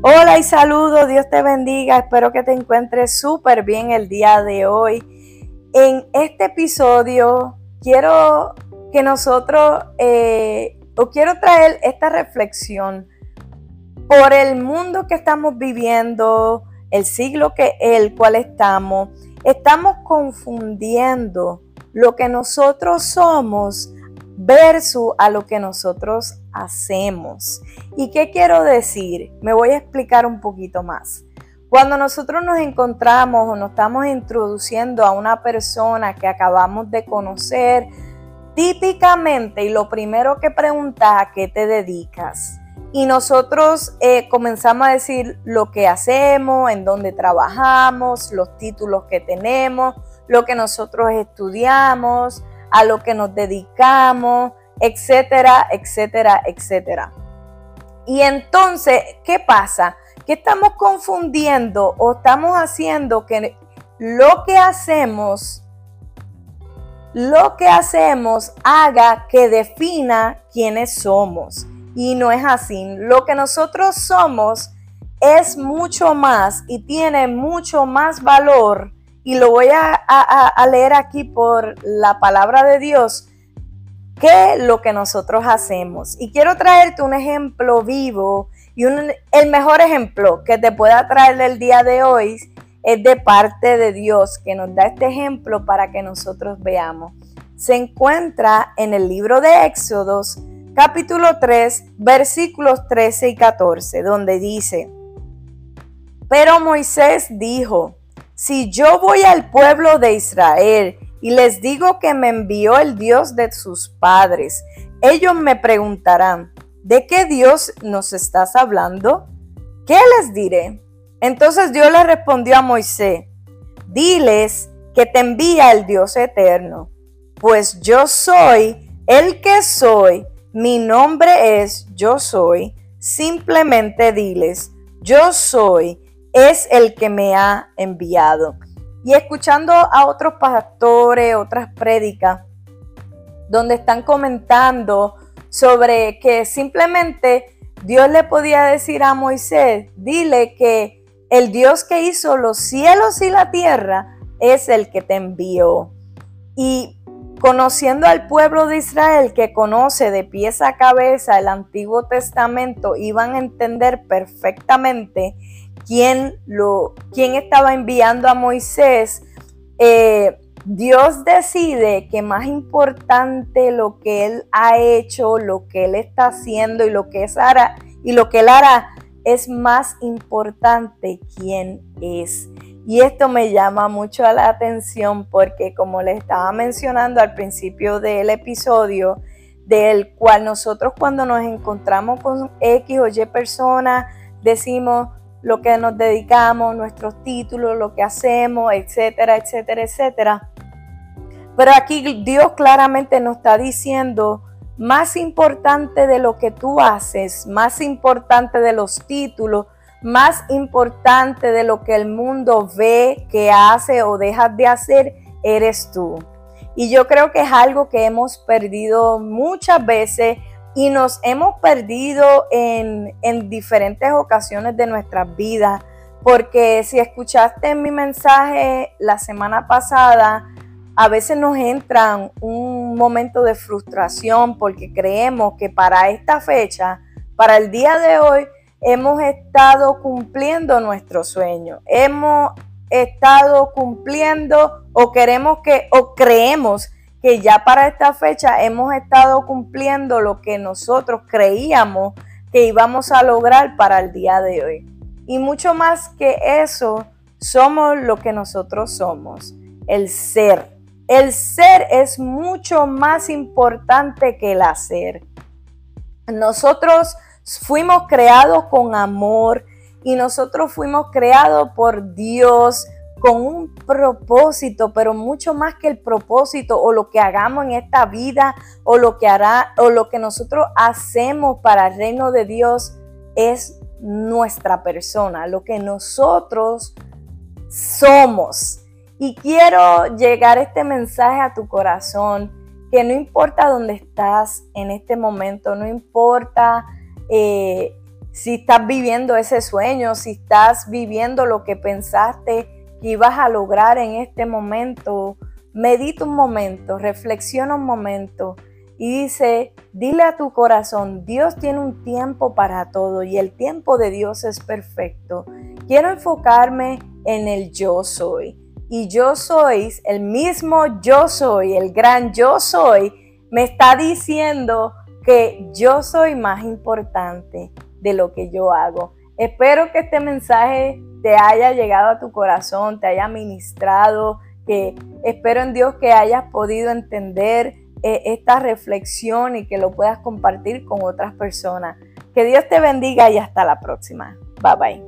Hola y saludos, Dios te bendiga, espero que te encuentres súper bien el día de hoy. En este episodio quiero que nosotros, eh, o quiero traer esta reflexión por el mundo que estamos viviendo, el siglo que el cual estamos, estamos confundiendo lo que nosotros somos versus a lo que nosotros hacemos. ¿Y qué quiero decir? Me voy a explicar un poquito más. Cuando nosotros nos encontramos o nos estamos introduciendo a una persona que acabamos de conocer, típicamente y lo primero que pregunta ¿a qué te dedicas? Y nosotros eh, comenzamos a decir lo que hacemos, en dónde trabajamos, los títulos que tenemos, lo que nosotros estudiamos, a lo que nos dedicamos, etcétera, etcétera, etcétera. Y entonces, ¿qué pasa? Que estamos confundiendo o estamos haciendo que lo que hacemos, lo que hacemos haga que defina quiénes somos. Y no es así. Lo que nosotros somos es mucho más y tiene mucho más valor. Y lo voy a, leer aquí por la palabra de Dios que lo que nosotros hacemos. Y quiero traerte un ejemplo vivo y el mejor ejemplo que te pueda traer el día de hoy es de parte de Dios que nos da este ejemplo para que nosotros veamos. Se encuentra en el libro de Éxodos capítulo 3 versículos 13 y 14 donde dice, pero Moisés dijo, si yo voy al pueblo de Israel y les digo que me envió el Dios de sus padres. Ellos me preguntarán, ¿de qué Dios nos estás hablando? ¿Qué les diré? Entonces Dios le respondió a Moisés, diles que te envía el Dios eterno, pues yo soy el que soy, mi nombre es yo soy, simplemente diles, yo soy, es el que me ha enviado y escuchando a otros pastores, otras prédicas, donde están comentando sobre que simplemente Dios le podía decir a Moisés, dile que el Dios que hizo los cielos y la tierra es el que te envió. Y conociendo al pueblo de Israel que conoce de pies a cabeza el Antiguo Testamento, iban a entender perfectamente quién, lo, quién estaba enviando a Moisés, eh, Dios decide que más importante lo que Él ha hecho, lo que Él está haciendo y lo que, es hará, y lo que Él hará, es más importante quién es. Y esto me llama mucho la atención porque como les estaba mencionando al principio del episodio, del cual nosotros cuando nos encontramos con X o Y personas, decimos, lo que nos dedicamos, nuestros títulos, lo que hacemos, etcétera, etcétera, etcétera. Pero aquí Dios claramente nos está diciendo, más importante de lo que tú haces, más importante de los títulos, más importante de lo que el mundo ve que hace o dejas de hacer, eres tú. Y yo creo que es algo que hemos perdido muchas veces y nos hemos perdido en, diferentes ocasiones de nuestras vidas, porque si escuchaste mi mensaje la semana pasada, a veces nos entra un momento de frustración porque creemos que para esta fecha, para el día de hoy, hemos estado cumpliendo nuestro sueño. Hemos estado cumpliendo o queremos que o creemos que ya para esta fecha hemos estado cumpliendo lo que nosotros creíamos que íbamos a lograr para el día de hoy. Y mucho más que eso, somos lo que nosotros somos, el ser. El ser es mucho más importante que el hacer. Nosotros fuimos creados con amor y nosotros fuimos creados por Dios con un propósito, pero mucho más que el propósito o lo que hagamos en esta vida o lo que hará o lo que nosotros hacemos para el reino de Dios es nuestra persona, lo que nosotros somos. Y quiero llegar este mensaje a tu corazón, que no importa dónde estás en este momento, no importa eh, si estás viviendo ese sueño, si estás viviendo lo que pensaste que ibas a lograr en este momento, medita un momento, reflexiona un momento y dice, dile a tu corazón, Dios tiene un tiempo para todo y el tiempo de Dios es perfecto. Quiero enfocarme en el yo soy. Y yo soy, el mismo yo soy, el gran yo soy, me está diciendo que yo soy más importante de lo que yo hago. Espero que este mensaje te haya llegado a tu corazón, te haya ministrado, que espero en Dios que hayas podido entender eh, esta reflexión y que lo puedas compartir con otras personas. Que Dios te bendiga y hasta la próxima. Bye bye.